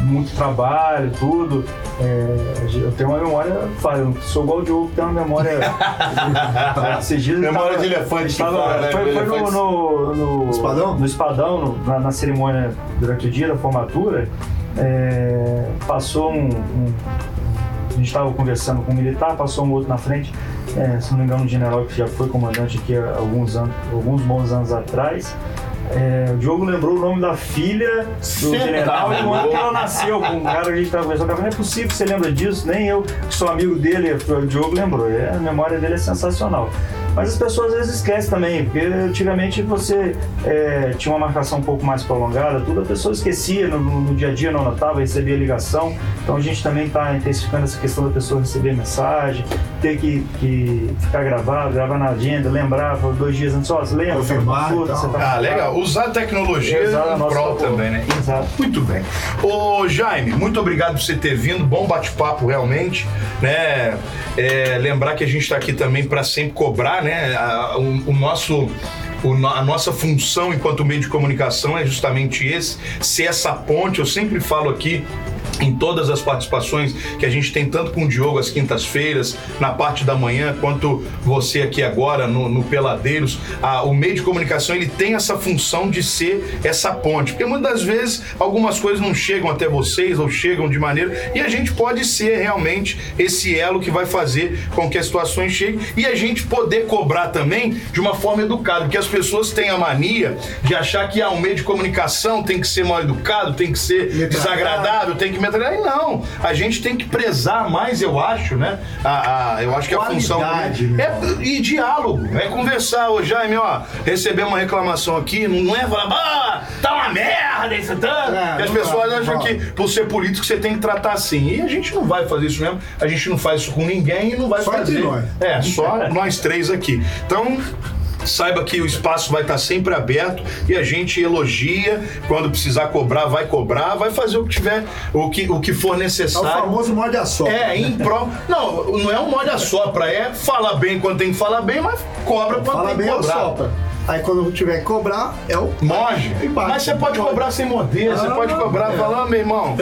muito trabalho, tudo. é, eu tenho uma memória. Eu sou igual o Diogo, tenho uma memória. Esses dias Memória tava- de elefante Tava- fala, né? Foi, foi no, no, no- Espadão? no Espadão, no- na, na cerimônia durante o dia da formatura, é, passou um, um- A gente estava conversando com um militar, passou um outro na frente, é, se não me engano, um general que já foi comandante aqui há alguns, anos, alguns bons anos atrás. É, o Diogo lembrou o nome da filha do tá general e o ano que ela nasceu. Com um cara que a gente estava conversando, não é possível que você lembra disso, nem eu, que sou amigo dele, o Diogo lembrou. É, a memória dele é sensacional. Mas as pessoas às vezes esquecem também, porque antigamente você é, tinha uma marcação um pouco mais prolongada, tudo, a pessoa esquecia, no, no- dia a dia não notava, recebia ligação. Então a gente também está intensificando essa questão da pessoa receber mensagem, ter que, que ficar gravado, gravar na agenda, lembrar dois dias antes, ó, você lembra? Confirmar tal. você tá Ah, legal. Usar a tecnologia Exato, em prol também, né? Exato. Muito bem. Ô, Jaime, muito obrigado por você ter vindo. Bom bate-papo, realmente. Né? É, lembrar que a gente está aqui também para sempre cobrar, né? A- o, o nosso. a nossa função enquanto meio de comunicação é justamente esse, ser essa ponte. Eu sempre falo aqui em todas as participações que a gente tem, tanto com o Diogo às quintas-feiras, na parte da manhã, quanto você aqui agora no, no Peladeiros, a- o meio de comunicação ele tem essa função de ser essa ponte, porque muitas das vezes algumas coisas não chegam até vocês ou chegam de maneira e a gente pode ser realmente esse elo que vai fazer com que as situações cheguem e a gente poder cobrar também de uma forma educada, porque as pessoas têm a mania de achar que ah, um meio de comunicação tem que ser mal educado, tem que ser desagradável, tem que metralhar. E não, a gente tem que prezar mais, eu acho, né? A, a- eu acho que a função é meu. e diálogo, é conversar. Ô Jaime, ó, receber uma reclamação aqui, não, é falar, ah, tá uma merda isso tanto. É, que as pessoas acham que por ser político você tem que tratar assim. E a gente não vai fazer isso mesmo, a gente não faz isso com ninguém e não vai Só fazer. entre nós. É, só nós três aqui. Então, Saiba que o espaço vai estar sempre aberto e a gente elogia. Quando precisar cobrar, vai cobrar, vai fazer o que tiver, o que, o que for É o necessário. famoso morde a só. É, em prol. Não, não é um molde a sopra, é falar bem quando tem que falar bem, mas cobra quando Fala tem que cobrar. sopra. Aí quando tiver que cobrar, é o. Moge. Mas você pode cobrar sem morder, você Ah, pode cobrar é. falando, meu irmão.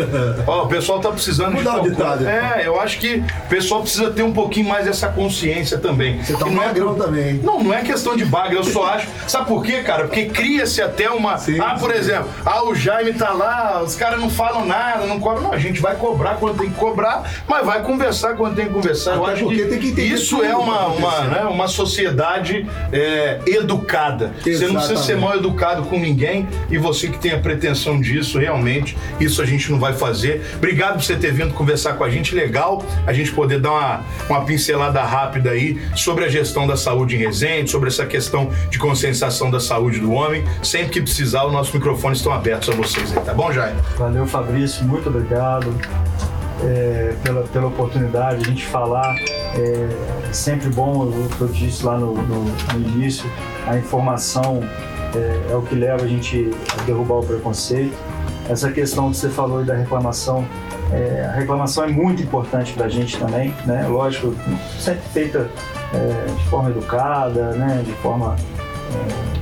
Ó, o pessoal tá precisando Mudar tal o ditado, coisa. É, eu acho que o pessoal precisa ter um pouquinho mais dessa consciência também. Você tá um não é também, hein? Não, não é questão de baga, eu só acho. Sabe por quê, cara? Porque cria-se até uma. Sim, ah, por sim. exemplo, ah, o Jaime tá lá, os caras não falam nada, não cobram. Não, a gente vai cobrar quando tem que cobrar, mas vai conversar quando tem que conversar. eu Até acho porque que, tem que entender isso é tá uma, uma, né, uma sociedade é, educada. Você não precisa ser Exatamente. mal educado com ninguém e você que tem a pretensão disso, realmente, isso a gente não vai fazer. Obrigado por você ter vindo conversar com a gente. Legal a gente poder dar uma, uma pincelada rápida aí sobre a gestão da saúde em Resende, sobre essa questão de conscientização da saúde do homem. Sempre que precisar, os nossos microfones estão abertos a vocês aí, tá bom, Jair? Valeu, Fabrício, muito obrigado é, pela, pela oportunidade de a gente falar. É sempre bom, que eu disse lá no, no- no início, a informação é, é o que leva a gente a derrubar o preconceito. Essa questão que você falou da reclamação, é, a reclamação é muito importante para a gente também, né? Lógico, sempre feita é, de forma educada, né? De forma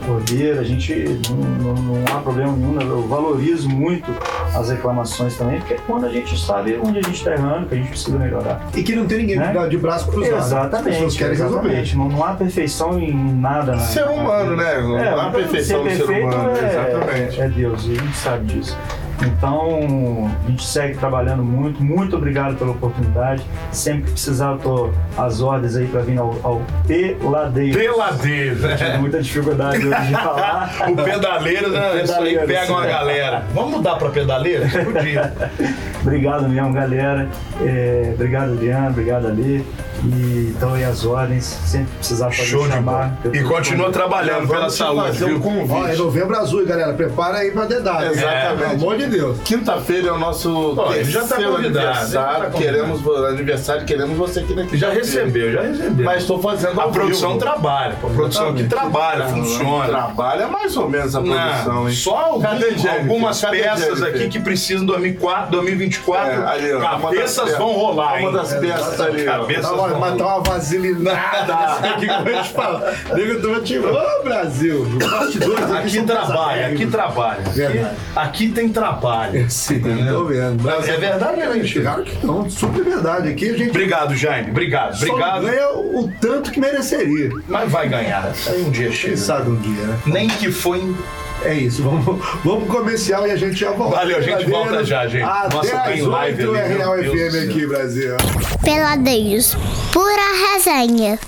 ordeira, a gente não, não- não há problema nenhum, né? eu valorizo muito as reclamações também, porque é quando a gente sabe onde a gente está errando, que a gente precisa melhorar. E que não tem ninguém Né? de braço cruzado. As Exatamente, pessoas querem resolver. exatamente. Não, não há perfeição em nada. Na, Ser humano, né? Não É, há perfeição ser ser perfeito humano, é, exatamente. é Deus, e a gente sabe disso. Então, a gente segue trabalhando muito. Muito obrigado pela oportunidade. Sempre que precisar, eu tô às ordens aí para vir ao, ao Peladeiro. Peladeiro, Tive né? muita dificuldade hoje de falar. O pedaleiro, né? Isso aí Pedaleiro, pega uma galera. Vamos mudar pra pedaleiro? Podia. Obrigado mesmo, galera. É, obrigado, Adriano. Obrigado, Ali. E estão aí as ordens. Sempre precisar pode Show chamar. E continua trabalhando pela saúde, fazer um viu? Ó, é novembro azul, galera. Prepara aí pra dedada. Exatamente. Pelo amor de Deus. Quinta-feira é o nosso ele já tá aniversário. tá queremos aniversário, queremos você aqui na Já quinta-feira. recebeu, já recebeu. Mas estou fazendo a produção vivo. trabalha. pô. A produção aqui trabalha, funciona. Trabalha mais ou menos a produção, Não, hein? só algum- algumas Cadê peças aqui que precisam 2004, 2024. É, ali, das cabeças vão rolar, hein? Uma das peças ali, ó. Cabeças vão rolar. matar uma vaselinada aqui que eu vou te falar. Nego, tu vai te. Ô, Brasil! Bastidores Aqui são trabalha, aqui trabalha. Aqui, Verdade. aqui tem trabalho. Sim, tô vendo. É verdade ou é mentira? Claro que não, super verdade. Aqui a gente Obrigado, Jaime. Obrigado, só obrigado. ganha o tanto que mereceria. Mas vai ganhar. Aí um dia Quem chega. sabe um dia, né? Nem que foi em É isso, vamos, vamos pro comercial e a gente já volta. Valeu, a gente volta já, gente. Até Nossa, tem live 8 ali, é Real FM aqui, Brasil. Peladeiros, pura resenha.